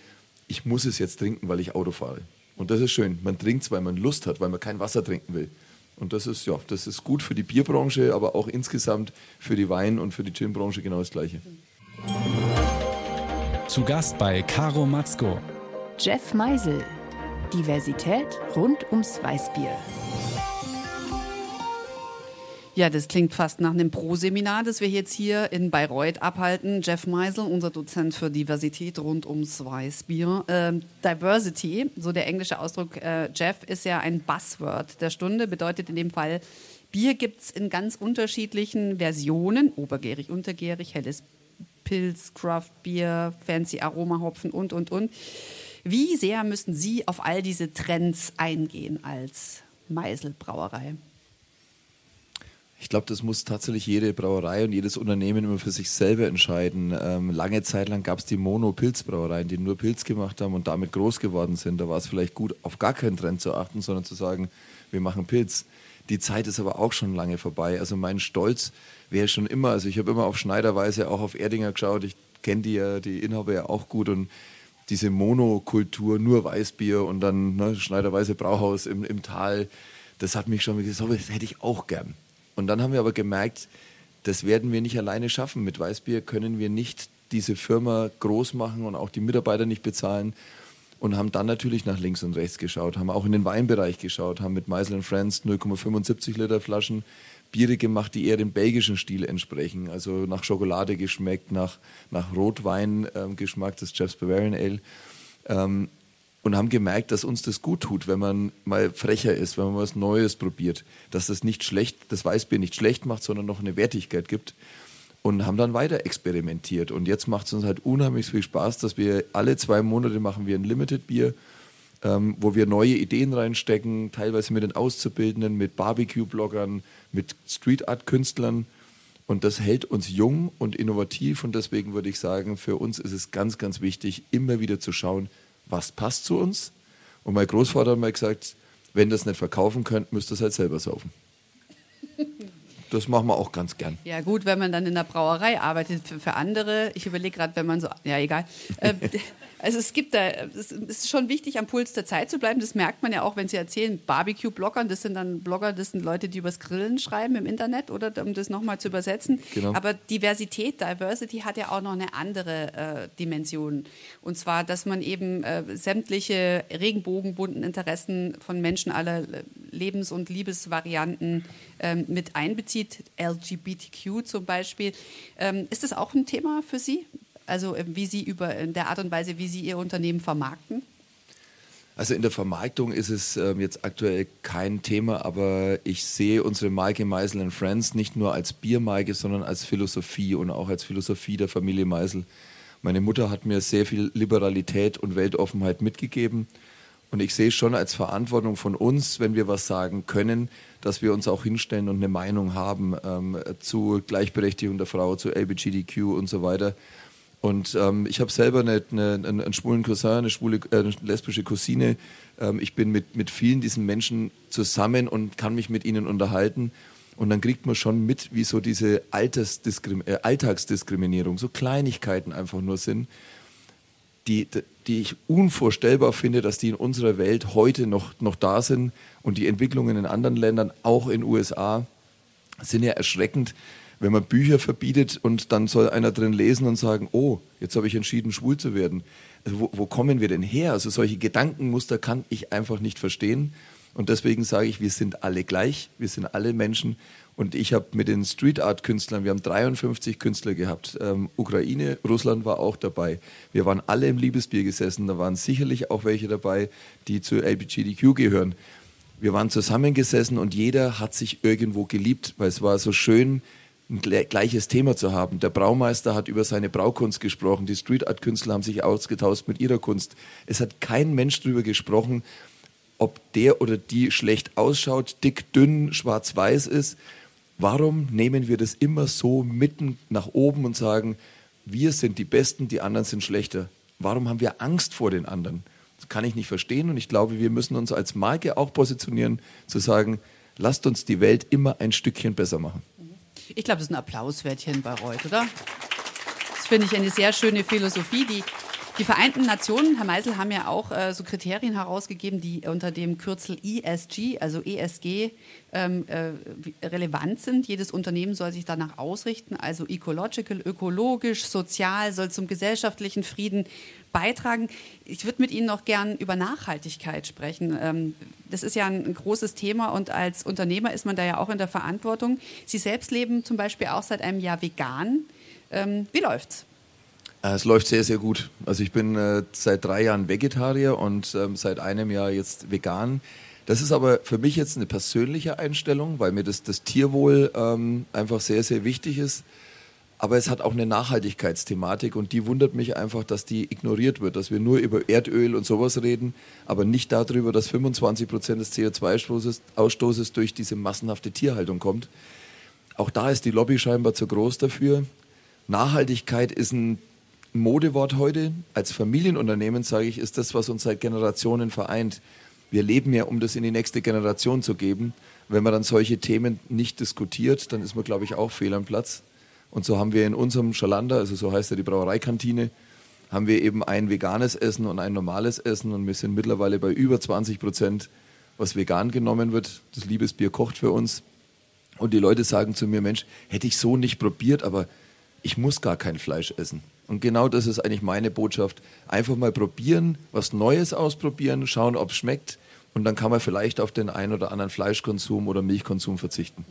ich muss es jetzt trinken, weil ich Auto fahre. Und das ist schön. Man trinkt es, weil man Lust hat, weil man kein Wasser trinken will. Und das ist, ja, das ist gut für die Bierbranche, aber auch insgesamt für die Wein- und für die Ginbranche genau das Gleiche. Zu Gast bei Caro Matzko. Jeff Meisel. Diversität rund ums Weißbier. Ja, das klingt fast nach einem Pro-Seminar, das wir jetzt hier in Bayreuth abhalten. Jeff Meisel, unser Dozent für Diversität rund ums Weißbier. Ähm, Diversity, so der englische Ausdruck, äh, Jeff, ist ja ein Buzzword der Stunde, bedeutet in dem Fall, Bier gibt es in ganz unterschiedlichen Versionen, obergärig, untergärig, helles Pilz, Craft Bier, Fancy Aromahopfen und, und, und. Wie sehr müssen Sie auf all diese Trends eingehen als Meisel Brauerei? Ich glaube, das muss tatsächlich jede Brauerei und jedes Unternehmen immer für sich selber entscheiden. Ähm, lange Zeit lang gab es die Mono-Pilz-Brauereien, die nur Pilz gemacht haben und damit groß geworden sind. Da war es vielleicht gut, auf gar keinen Trend zu achten, sondern zu sagen, wir machen Pilz. Die Zeit ist aber auch schon lange vorbei. Also mein Stolz wäre schon immer, also ich habe immer auf Schneiderweise auch auf Erdinger geschaut. Ich kenne die ja, die Inhaber ja auch gut und diese Monokultur, nur Weißbier und dann ne, Schneiderweise Brauhaus im, im Tal, das hat mich schon gesagt, das hätte ich auch gern. Und dann haben wir aber gemerkt, das werden wir nicht alleine schaffen. Mit Weißbier können wir nicht diese Firma groß machen und auch die Mitarbeiter nicht bezahlen. Und haben dann natürlich nach links und rechts geschaut, haben auch in den Weinbereich geschaut, haben mit Meisel Friends 0,75 Liter Flaschen Biere gemacht, die eher dem belgischen Stil entsprechen. Also nach Schokolade geschmeckt, nach, nach Rotwein ähm, Geschmack des Jeff's Bavarian Ale. Ähm, und haben gemerkt, dass uns das gut tut, wenn man mal frecher ist, wenn man was Neues probiert, dass das nicht schlecht, das Weißbier nicht schlecht macht, sondern noch eine Wertigkeit gibt. Und haben dann weiter experimentiert. Und jetzt macht es uns halt unheimlich viel Spaß, dass wir alle zwei Monate machen wir ein Limited Bier, ähm, wo wir neue Ideen reinstecken, teilweise mit den Auszubildenden, mit Barbecue-Bloggern, mit Street Art-Künstlern. Und das hält uns jung und innovativ. Und deswegen würde ich sagen, für uns ist es ganz, ganz wichtig, immer wieder zu schauen, was passt zu uns. Und mein Großvater hat mal gesagt, wenn ihr das nicht verkaufen könnt, müsst ihr es halt selber saufen. Das machen wir auch ganz gern. Ja, gut, wenn man dann in der Brauerei arbeitet. Für, für andere, ich überlege gerade, wenn man so, ja, egal. Äh, *laughs* also es gibt da, es ist schon wichtig, am Puls der Zeit zu bleiben. Das merkt man ja auch, wenn Sie erzählen, Barbecue-Bloggern, das sind dann Blogger, das sind Leute, die übers Grillen schreiben im Internet, oder um das nochmal zu übersetzen. Genau. Aber Diversität, Diversity hat ja auch noch eine andere äh, Dimension. Und zwar, dass man eben äh, sämtliche regenbogenbunten Interessen von Menschen aller Lebens- und Liebesvarianten ähm, mit einbezieht, LGBTQ zum Beispiel. Ähm, ist das auch ein Thema für Sie? Also äh, wie Sie über in der Art und Weise, wie Sie Ihr Unternehmen vermarkten? Also in der Vermarktung ist es ähm, jetzt aktuell kein Thema, aber ich sehe unsere Marke Meisel Friends nicht nur als Biermarke, sondern als Philosophie und auch als Philosophie der Familie Meisel. Meine Mutter hat mir sehr viel Liberalität und Weltoffenheit mitgegeben und ich sehe schon als Verantwortung von uns, wenn wir was sagen können, dass wir uns auch hinstellen und eine Meinung haben ähm, zu Gleichberechtigung der Frau, zu LBGDQ und so weiter. Und ähm, ich habe selber eine, eine, einen schwulen Cousin, eine, schwule, äh, eine lesbische Cousine. Ähm, ich bin mit, mit vielen diesen Menschen zusammen und kann mich mit ihnen unterhalten. Und dann kriegt man schon mit, wie so diese Altersdiskrim äh, Alltagsdiskriminierung, so Kleinigkeiten einfach nur sind die, die ich unvorstellbar finde, dass die in unserer Welt heute noch, noch da sind. Und die Entwicklungen in anderen Ländern, auch in den USA, sind ja erschreckend, wenn man Bücher verbietet und dann soll einer drin lesen und sagen, oh, jetzt habe ich entschieden, schwul zu werden. Also wo, wo kommen wir denn her? Also solche Gedankenmuster kann ich einfach nicht verstehen. Und deswegen sage ich, wir sind alle gleich, wir sind alle Menschen und ich habe mit den Street Art Künstlern, wir haben 53 Künstler gehabt. Ähm, Ukraine, Russland war auch dabei. Wir waren alle im Liebesbier gesessen. Da waren sicherlich auch welche dabei, die zu LGBTQ gehören. Wir waren zusammengesessen und jeder hat sich irgendwo geliebt, weil es war so schön, ein gleiches Thema zu haben. Der Braumeister hat über seine Braukunst gesprochen. Die Street Art Künstler haben sich ausgetauscht mit ihrer Kunst. Es hat kein Mensch darüber gesprochen, ob der oder die schlecht ausschaut, dick, dünn, schwarz-weiß ist Warum nehmen wir das immer so mitten nach oben und sagen, wir sind die Besten, die anderen sind schlechter? Warum haben wir Angst vor den anderen? Das kann ich nicht verstehen und ich glaube, wir müssen uns als Marke auch positionieren, zu sagen, lasst uns die Welt immer ein Stückchen besser machen. Ich glaube, das ist ein Applaus wert hier in Bayreuth, oder? Das finde ich eine sehr schöne Philosophie, die die Vereinten Nationen, Herr Meisel, haben ja auch äh, so Kriterien herausgegeben, die unter dem Kürzel ESG, also ESG, ähm, äh, relevant sind. Jedes Unternehmen soll sich danach ausrichten, also ecological, ökologisch, sozial, soll zum gesellschaftlichen Frieden beitragen. Ich würde mit Ihnen noch gern über Nachhaltigkeit sprechen. Ähm, das ist ja ein, ein großes Thema und als Unternehmer ist man da ja auch in der Verantwortung. Sie selbst leben zum Beispiel auch seit einem Jahr vegan. Ähm, wie läuft's? Äh, es läuft sehr, sehr gut. Also ich bin äh, seit drei Jahren Vegetarier und ähm, seit einem Jahr jetzt vegan. Das ist aber für mich jetzt eine persönliche Einstellung, weil mir das, das Tierwohl ähm, einfach sehr, sehr wichtig ist. Aber es hat auch eine Nachhaltigkeitsthematik und die wundert mich einfach, dass die ignoriert wird, dass wir nur über Erdöl und sowas reden, aber nicht darüber, dass 25 Prozent des CO2-Ausstoßes durch diese massenhafte Tierhaltung kommt. Auch da ist die Lobby scheinbar zu groß dafür. Nachhaltigkeit ist ein Modewort heute. Als Familienunternehmen sage ich, ist das, was uns seit Generationen vereint. Wir leben ja, um das in die nächste Generation zu geben. Wenn man dann solche Themen nicht diskutiert, dann ist man, glaube ich, auch fehl am Platz. Und so haben wir in unserem Schalander, also so heißt ja die Brauereikantine, haben wir eben ein veganes Essen und ein normales Essen. Und wir sind mittlerweile bei über 20 Prozent, was vegan genommen wird. Das Liebesbier kocht für uns. Und die Leute sagen zu mir, Mensch, hätte ich so nicht probiert, aber ich muss gar kein Fleisch essen. Und genau das ist eigentlich meine Botschaft. Einfach mal probieren, was Neues ausprobieren, schauen, ob es schmeckt. Und dann kann man vielleicht auf den einen oder anderen Fleischkonsum oder Milchkonsum verzichten.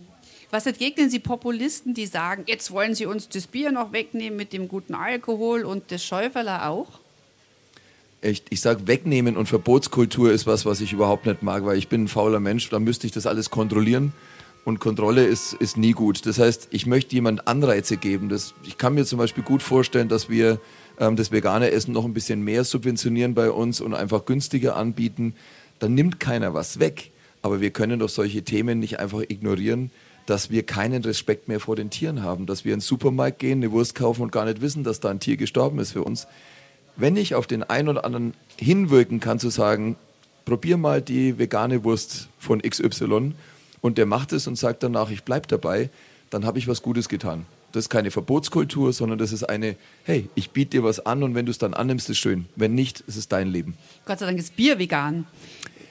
Was entgegnen Sie Populisten, die sagen, jetzt wollen Sie uns das Bier noch wegnehmen mit dem guten Alkohol und das Schäuferler auch? Ich, ich sage, wegnehmen und Verbotskultur ist was, was ich überhaupt nicht mag, weil ich bin ein fauler Mensch, da müsste ich das alles kontrollieren und Kontrolle ist, ist nie gut. Das heißt, ich möchte jemand Anreize geben. Das, ich kann mir zum Beispiel gut vorstellen, dass wir ähm, das vegane Essen noch ein bisschen mehr subventionieren bei uns und einfach günstiger anbieten. Dann nimmt keiner was weg. Aber wir können doch solche Themen nicht einfach ignorieren, dass wir keinen Respekt mehr vor den Tieren haben. Dass wir in den Supermarkt gehen, eine Wurst kaufen und gar nicht wissen, dass da ein Tier gestorben ist für uns. wenn ich auf den einen oder anderen hinwirken kann, zu sagen, probier mal die vegane Wurst von XY und der macht es und sagt danach, ich bleibe dabei, dann habe ich was Gutes getan. Das ist keine Verbotskultur, sondern das ist eine, hey, ich biete dir was an und wenn du es dann annimmst, ist schön. Wenn nicht, ist es dein Leben. Gott sei Dank ist Bier vegan.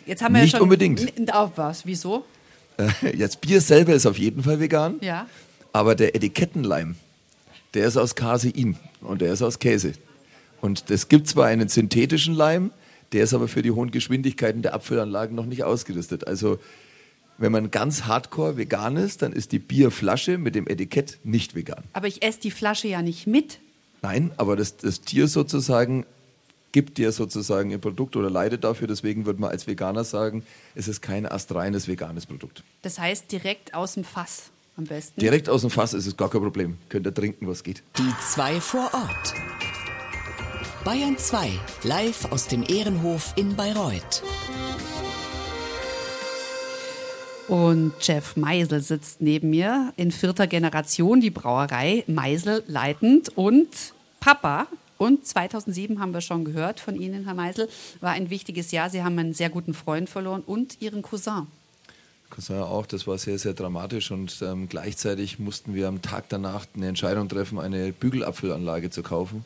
Jetzt haben wir Nicht ja schon unbedingt. Auf was? Wieso? Äh, Jetzt Bier selber ist auf jeden Fall vegan, Ja. aber der Etikettenleim, der ist aus Casein und der ist aus Käse. Und es gibt zwar einen synthetischen Leim, der ist aber für die hohen Geschwindigkeiten der Abfüllanlagen noch nicht ausgerüstet. Also wenn man ganz hardcore vegan ist, dann ist die Bierflasche mit dem Etikett nicht vegan. Aber ich esse die Flasche ja nicht mit. Nein, aber das, das Tier sozusagen gibt dir sozusagen ein Produkt oder leidet dafür. Deswegen würde man als Veganer sagen, es ist kein astreines veganes Produkt. Das heißt direkt aus dem Fass am besten. Direkt aus dem Fass ist es gar kein Problem. Könnt ihr trinken, was geht. Die zwei vor Ort. Bayern 2, live aus dem Ehrenhof in Bayreuth. Und Jeff Meisel sitzt neben mir in vierter Generation, die Brauerei Meisel leitend und Papa. Und 2007 haben wir schon gehört von Ihnen, Herr Meisel, war ein wichtiges Jahr. Sie haben einen sehr guten Freund verloren und Ihren Cousin. Cousin auch, das war sehr, sehr dramatisch und ähm, gleichzeitig mussten wir am Tag danach eine Entscheidung treffen, eine Bügelabfüllanlage zu kaufen.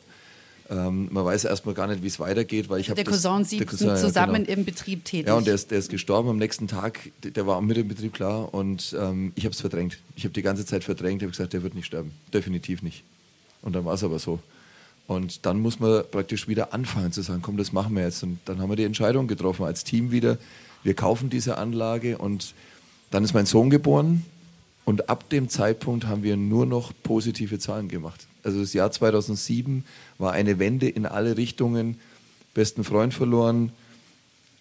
Ähm, man weiß erstmal gar nicht, wie es weitergeht, weil ich habe Der Cousin und Sie der sind Cousin, ja, zusammen genau. im Betrieb tätig. Ja, und der ist, der ist gestorben am nächsten Tag. Der- war mit dem Betrieb klar und ähm, ich habe es verdrängt. Ich habe die ganze Zeit verdrängt. Ich habe gesagt, der wird nicht sterben. Definitiv nicht. Und dann war es aber so. Und dann muss man praktisch wieder anfangen zu sagen, komm, das machen wir jetzt. Und dann haben wir die Entscheidung getroffen als Team wieder. Wir kaufen diese Anlage und dann ist mein Sohn geboren. Und ab dem Zeitpunkt haben wir nur noch positive Zahlen gemacht. Also das Jahr 2007 war eine Wende in alle Richtungen. Besten Freund verloren,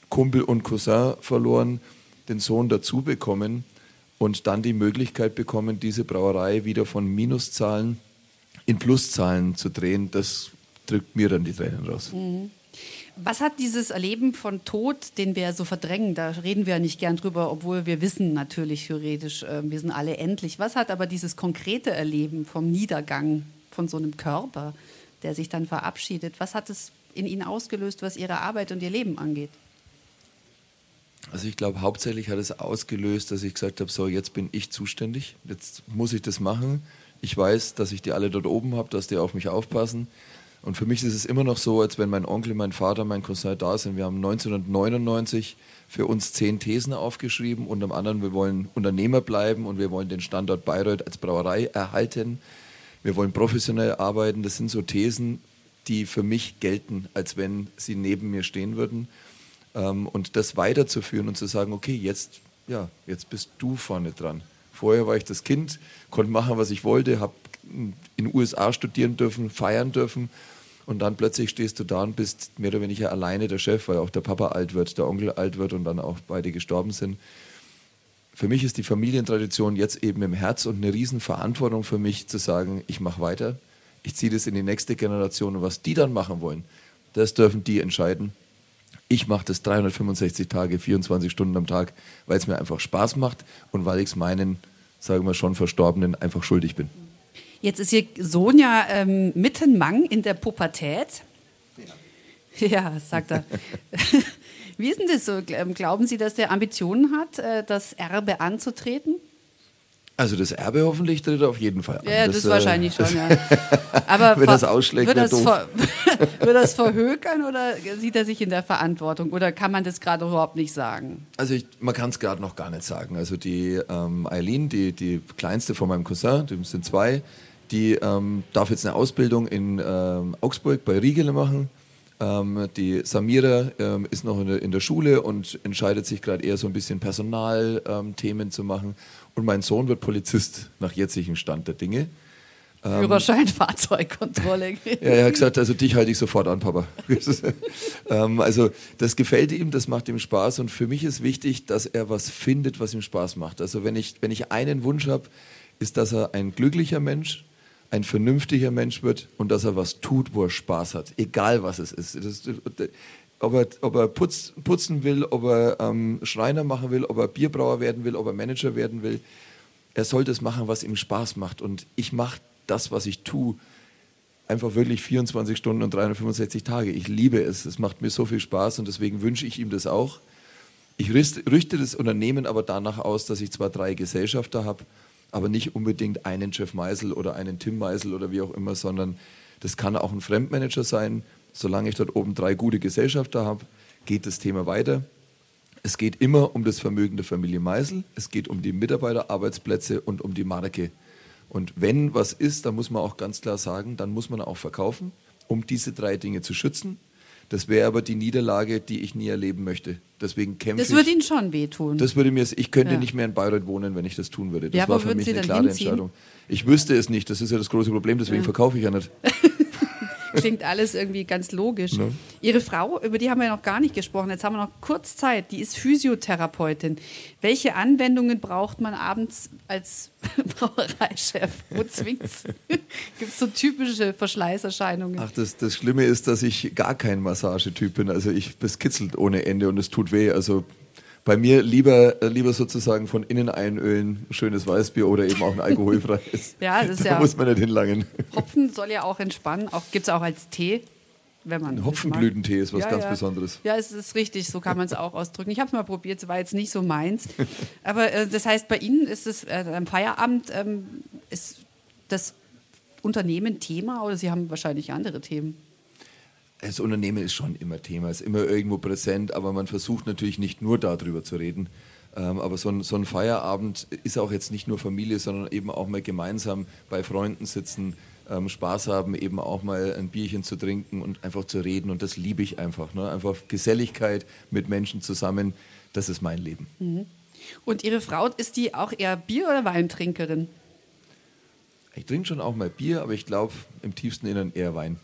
Kumpel und Cousin verloren, den Sohn dazu bekommen und dann die Möglichkeit bekommen, diese Brauerei wieder von Minuszahlen in Pluszahlen zu drehen. Das drückt mir dann die Tränen raus. Was hat dieses Erleben von Tod, den wir so verdrängen, da reden wir ja nicht gern drüber, obwohl wir wissen natürlich theoretisch, äh, wir sind alle endlich. Was hat aber dieses konkrete Erleben vom Niedergang von so einem Körper, der sich dann verabschiedet, was hat es in Ihnen ausgelöst, was Ihre Arbeit und Ihr Leben angeht? Also ich glaube, hauptsächlich hat es ausgelöst, dass ich gesagt habe, so jetzt bin ich zuständig, jetzt muss ich das machen. Ich weiß, dass ich die alle dort oben habe, dass die auf mich aufpassen. Und für mich ist es immer noch so, als wenn mein Onkel, mein Vater, mein Cousin da sind. Wir haben 1999 für uns zehn Thesen aufgeschrieben und am anderen, wir wollen Unternehmer bleiben und wir wollen den Standort Bayreuth als Brauerei erhalten. Wir wollen professionell arbeiten. Das sind so Thesen, die für mich gelten, als wenn sie neben mir stehen würden. Ähm, und das weiterzuführen und zu sagen, okay, jetzt, ja, jetzt bist du vorne dran. Vorher war ich das Kind, konnte machen, was ich wollte, habe in den USA studieren dürfen, feiern dürfen. Und dann plötzlich stehst du da und bist mehr oder weniger alleine der Chef, weil auch der Papa alt wird, der Onkel alt wird und dann auch beide gestorben sind. Für mich ist die Familientradition jetzt eben im Herz und eine Riesenverantwortung für mich zu sagen, ich mache weiter, ich ziehe das in die nächste Generation und was die dann machen wollen, das dürfen die entscheiden. Ich mache das 365 Tage, 24 Stunden am Tag, weil es mir einfach Spaß macht und weil ich es meinen, sagen wir schon Verstorbenen, einfach schuldig bin. Jetzt ist Ihr Sohn ja ähm, mittenmang in der Pubertät. Ja, *laughs* sagt er. *laughs* Wie ist denn das so? Ähm, Glauben Sie, dass der Ambitionen hat, äh, das Erbe anzutreten? Also das Erbe hoffentlich tritt er auf jeden Fall an. Ja, das, äh, wahrscheinlich schon, ja. *laughs* Aber Wenn das ausschlägt, wird das, doof. ver *laughs* *laughs* wird das verhökern oder sieht er sich in der Verantwortung? Oder kann man das gerade überhaupt nicht sagen? Also ich, man kann es gerade noch gar nicht sagen. Also die ähm, Eileen, die, die kleinste von meinem Cousin, die sind zwei, die ähm, darf jetzt eine Ausbildung in ähm, Augsburg bei Riegele machen. Ähm, die Samira ähm, ist noch in der, in der Schule und entscheidet sich gerade eher so ein bisschen Personalthemen ähm, zu machen. Und mein Sohn wird Polizist nach jetzigem Stand der Dinge. Führerschein, Fahrzeugkontrolle. Ja, er hat gesagt, also dich halte ich sofort an, Papa. *laughs* ähm, also das gefällt ihm, das macht ihm Spaß und für mich ist wichtig, dass er was findet, was ihm Spaß macht. Also wenn ich, wenn ich einen Wunsch habe, ist, dass er ein glücklicher Mensch, ein vernünftiger Mensch wird und dass er was tut, wo er Spaß hat, egal was es ist. Das, ob er, ob er putz, putzen will, ob er ähm, Schreiner machen will, ob er Bierbrauer werden will, ob er Manager werden will, er soll das machen, was ihm Spaß macht. Und ich mache das, was ich tue, einfach wirklich 24 Stunden und 365 Tage. Ich liebe es. Es macht mir so viel Spaß und deswegen wünsche ich ihm das auch. Ich richte das Unternehmen aber danach aus, dass ich zwar drei Gesellschafter habe, aber nicht unbedingt einen Jeff Meisel oder einen Tim Meisel oder wie auch immer, sondern das kann auch ein Fremdmanager sein. Solange ich dort oben drei gute Gesellschafter habe, geht das Thema weiter. Es geht immer um das Vermögen der Familie Meisel, es geht um die Mitarbeiterarbeitsplätze und um die Marke. Und wenn was ist, dann muss man auch ganz klar sagen, dann muss man auch verkaufen, um diese drei Dinge zu schützen. Das wäre aber die Niederlage, die ich nie erleben möchte. Deswegen kämpfe Das würde Ihnen schon wehtun. Das würde mir, ich könnte ja. nicht mehr in Bayreuth wohnen, wenn ich das tun würde. Das ja, war für mich eine klare hinziehen? Entscheidung. Ich wüsste es nicht, das ist ja das große Problem, deswegen ja. verkaufe ich ja nicht. *laughs* Klingt alles irgendwie ganz logisch. Ne? Ihre Frau, über die haben wir noch gar nicht gesprochen. Jetzt haben wir noch kurz Zeit. Die ist Physiotherapeutin. Welche Anwendungen braucht man abends als *laughs* Brauereichef? Wo zwingt's? *laughs* Gibt es so typische Verschleißerscheinungen? Ach, das, das Schlimme ist, dass ich gar kein Massagetyp bin. Also ich, das kitzelt ohne Ende und es tut weh. Also bei mir lieber, äh, lieber sozusagen von innen einölen, schönes Weißbier oder eben auch ein alkoholfreies. *laughs* ja, das ist da ja. muss man nicht hinlangen. Hopfen soll ja auch entspannen. Auch, Gibt es auch als Tee. Wenn man Hopfenblütentee ist was ja, ganz ja. Besonderes. Ja, es ist richtig, so kann man es auch ausdrücken. Ich habe es mal probiert, es war jetzt nicht so meins. Aber äh, das heißt, bei Ihnen ist es äh, am Feierabend, ähm, ist das Unternehmen Thema oder Sie haben wahrscheinlich andere Themen? Das Unternehmen ist schon immer Thema, ist immer irgendwo präsent, aber man versucht natürlich nicht nur darüber zu reden. Ähm, aber so ein, so ein, Feierabend ist auch jetzt nicht nur Familie, sondern eben auch mal gemeinsam bei Freunden sitzen, ähm, Spaß haben, eben auch mal ein Bierchen zu trinken und einfach zu reden. Und das liebe ich einfach. Ne? Einfach Geselligkeit mit Menschen zusammen, das ist mein Leben. Mhm. Und Ihre Frau, ist die auch eher Bier- oder Weintrinkerin? Ich trinke schon auch mal Bier, aber ich glaube im tiefsten Innern eher Wein.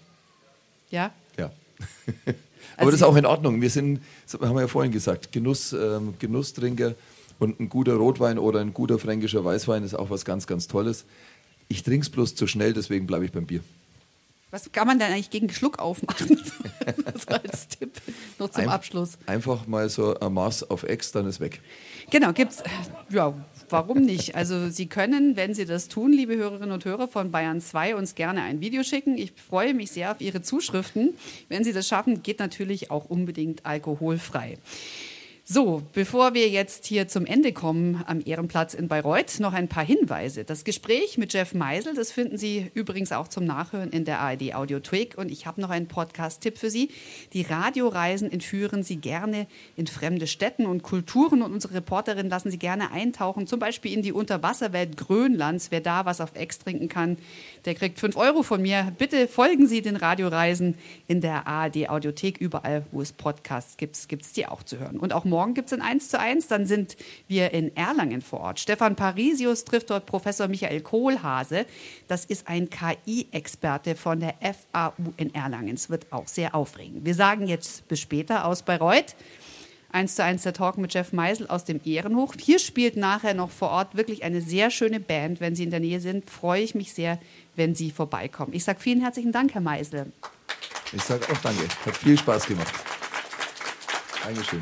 Ja? Ja. *laughs* Aber also das ist auch in Ordnung. Wir sind, haben wir ja vorhin gesagt, Genuss, ähm, Genusstrinker und ein guter Rotwein oder ein guter fränkischer Weißwein ist auch was ganz, ganz Tolles. Ich trinke es bloß zu schnell, deswegen bleibe ich beim Bier. Was kann man denn eigentlich gegen Schluck aufmachen? *laughs* so als Tipp noch zum Abschluss. Einfach mal so ein Maß auf X, dann ist weg. Genau, gibt's. Ja, warum nicht? Also Sie können, wenn Sie das tun, liebe Hörerinnen und Hörer von Bayern 2, uns gerne ein Video schicken. Ich freue mich sehr auf Ihre Zuschriften. Wenn Sie das schaffen, geht natürlich auch unbedingt alkoholfrei. So, bevor wir jetzt hier zum Ende kommen am Ehrenplatz in Bayreuth, noch ein paar Hinweise. Das Gespräch mit Jeff Meisel, das finden Sie übrigens auch zum Nachhören in der ARD Audiothek. Und ich habe noch einen Podcast-Tipp für Sie. Die Radioreisen entführen Sie gerne in fremde Städten und Kulturen. Und unsere Reporterin lassen Sie gerne eintauchen, zum Beispiel in die Unterwasserwelt Grönlands. Wer da was auf Ex trinken kann, der kriegt 5 Euro von mir. Bitte folgen Sie den Radioreisen in der ARD Audiothek. Überall, wo es Podcasts gibt, gibt es die auch zu hören. Und auch morgen morgen gibt es ein 1 zu 1. Dann sind wir in Erlangen vor Ort. Stefan Parisius trifft dort Professor Michael Kohlhase. Das ist ein KI-Experte von der FAU in Erlangen. Es wird auch sehr aufregend. Wir sagen jetzt bis später aus Bayreuth. 1 zu 1 der Talk mit Jeff Meisel aus dem Ehrenhoch. Hier spielt nachher noch vor Ort wirklich eine sehr schöne Band. Wenn Sie in der Nähe sind, freue ich mich sehr, wenn Sie vorbeikommen. Ich sage vielen herzlichen Dank, Herr Meisel. Ich sage auch danke. Hat viel Spaß gemacht. Dankeschön.